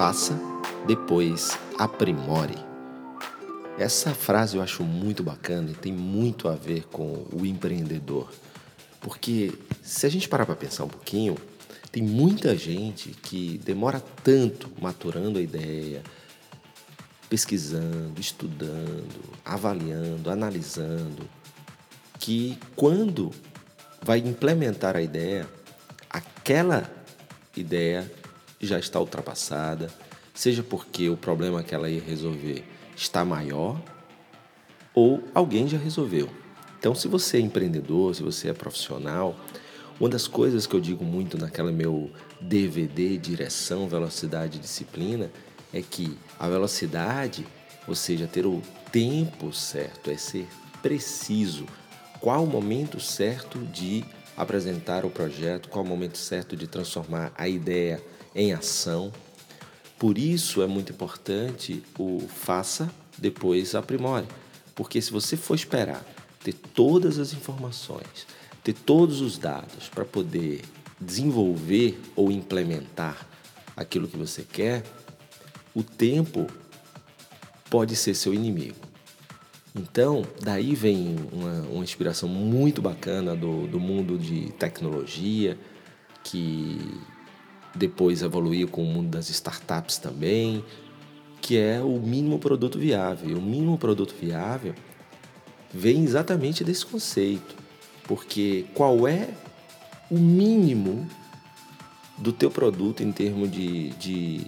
Faça, depois aprimore. Essa frase eu acho muito bacana e tem muito a ver com o empreendedor. Porque se a gente parar para pensar um pouquinho, tem muita gente que demora tanto maturando a ideia, pesquisando, estudando, avaliando, analisando, que quando vai implementar a ideia, aquela ideia já está ultrapassada, seja porque o problema que ela ia resolver está maior ou alguém já resolveu. Então, se você é empreendedor, se você é profissional, uma das coisas que eu digo muito naquela meu DVD Direção, Velocidade e Disciplina é que a velocidade, ou seja, ter o tempo certo, é ser preciso. Qual o momento certo de apresentar o projeto, qual o momento certo de transformar a ideia em ação. Por isso é muito importante o faça, depois aprimore. Porque se você for esperar ter todas as informações, ter todos os dados para poder desenvolver ou implementar aquilo que você quer, o tempo pode ser seu inimigo. Então, daí vem uma, uma inspiração muito bacana do, do mundo de tecnologia, que depois evoluiu com o mundo das startups também, que é o mínimo produto viável. O mínimo produto viável vem exatamente desse conceito, porque qual é o mínimo do teu produto em termos de, de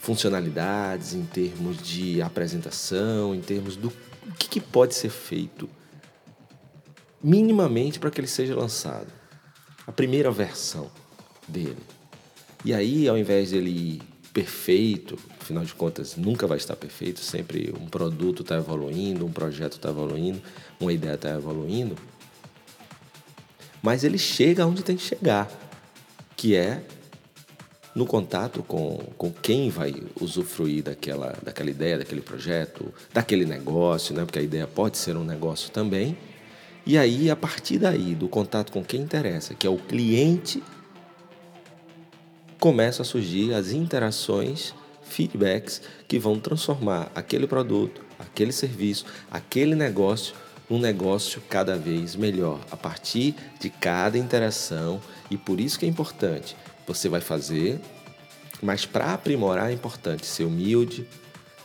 funcionalidades, em termos de apresentação, em termos do que, que pode ser feito minimamente para que ele seja lançado. A primeira versão dele. E aí, ao invés dele ir perfeito, afinal de contas, nunca vai estar perfeito, sempre um produto está evoluindo, um projeto está evoluindo, uma ideia está evoluindo, mas ele chega onde tem que chegar, que é no contato com, com quem vai usufruir daquela, daquela ideia, daquele projeto, daquele negócio, né? porque a ideia pode ser um negócio também. E aí, a partir daí, do contato com quem interessa, que é o cliente, começam a surgir as interações, feedbacks que vão transformar aquele produto, aquele serviço, aquele negócio num negócio cada vez melhor, a partir de cada interação. E por isso que é importante você vai fazer, mas para aprimorar é importante ser humilde,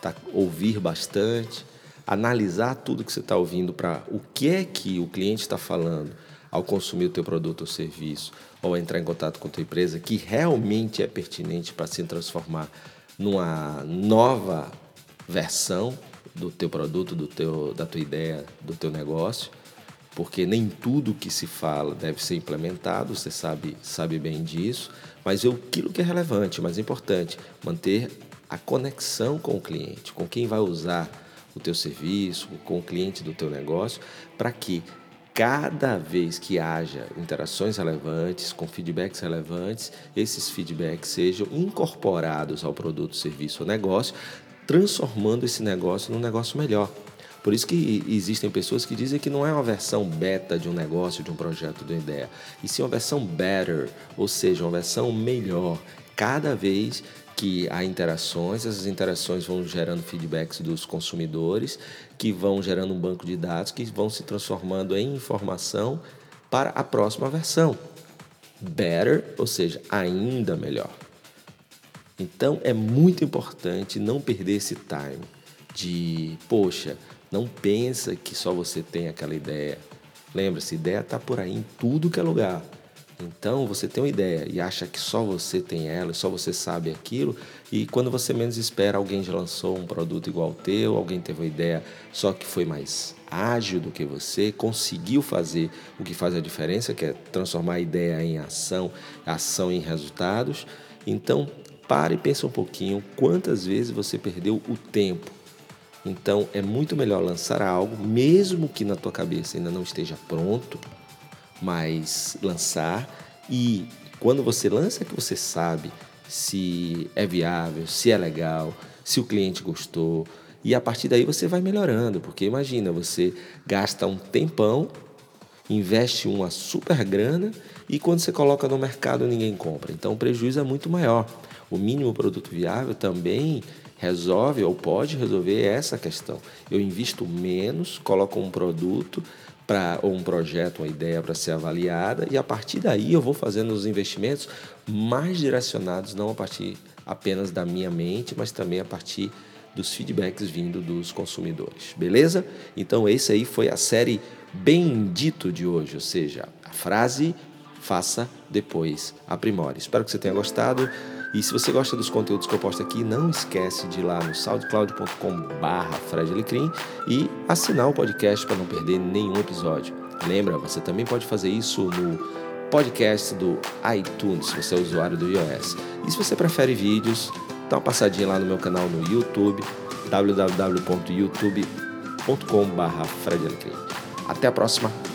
tá, ouvir bastante, analisar tudo que você está ouvindo para o que é que o cliente está falando ao consumir o teu produto ou serviço, ou entrar em contato com a tua empresa, que realmente é pertinente para se transformar numa nova versão do teu produto, do teu, da tua ideia, do teu negócio porque nem tudo que se fala deve ser implementado, você sabe, sabe bem disso, mas aquilo que é relevante, mais importante, manter a conexão com o cliente, com quem vai usar o teu serviço, com o cliente do teu negócio, para que cada vez que haja interações relevantes, com feedbacks relevantes, esses feedbacks sejam incorporados ao produto, serviço ou negócio, transformando esse negócio num negócio melhor. Por isso que existem pessoas que dizem que não é uma versão beta de um negócio, de um projeto, de uma ideia, e sim uma versão better, ou seja, uma versão melhor. Cada vez que há interações, essas interações vão gerando feedbacks dos consumidores, que vão gerando um banco de dados, que vão se transformando em informação para a próxima versão. Better, ou seja, ainda melhor. Então é muito importante não perder esse time de, poxa, não pensa que só você tem aquela ideia. Lembra-se, ideia está por aí em tudo que é lugar. Então você tem uma ideia e acha que só você tem ela, só você sabe aquilo, e quando você menos espera, alguém já lançou um produto igual ao teu, alguém teve uma ideia só que foi mais ágil do que você, conseguiu fazer o que faz a diferença, que é transformar a ideia em ação, ação em resultados. Então, pare e pense um pouquinho quantas vezes você perdeu o tempo então é muito melhor lançar algo, mesmo que na tua cabeça ainda não esteja pronto, mas lançar e quando você lança que você sabe se é viável, se é legal, se o cliente gostou, e a partir daí você vai melhorando, porque imagina, você gasta um tempão investe uma super grana e quando você coloca no mercado ninguém compra. Então o prejuízo é muito maior. O mínimo produto viável também resolve ou pode resolver essa questão. Eu invisto menos, coloco um produto para um projeto, uma ideia para ser avaliada e a partir daí eu vou fazendo os investimentos mais direcionados não a partir apenas da minha mente, mas também a partir dos feedbacks vindo dos consumidores. Beleza? Então esse aí foi a série Bendito de hoje, ou seja, a frase faça depois aprimore. Espero que você tenha gostado. E se você gosta dos conteúdos que eu posto aqui, não esquece de ir lá no soundcloud.com/barra e assinar o podcast para não perder nenhum episódio. Lembra, você também pode fazer isso no podcast do iTunes, se você é usuário do iOS. E se você prefere vídeos, dá uma passadinha lá no meu canal no YouTube, www.youtube.com/barra Até a próxima!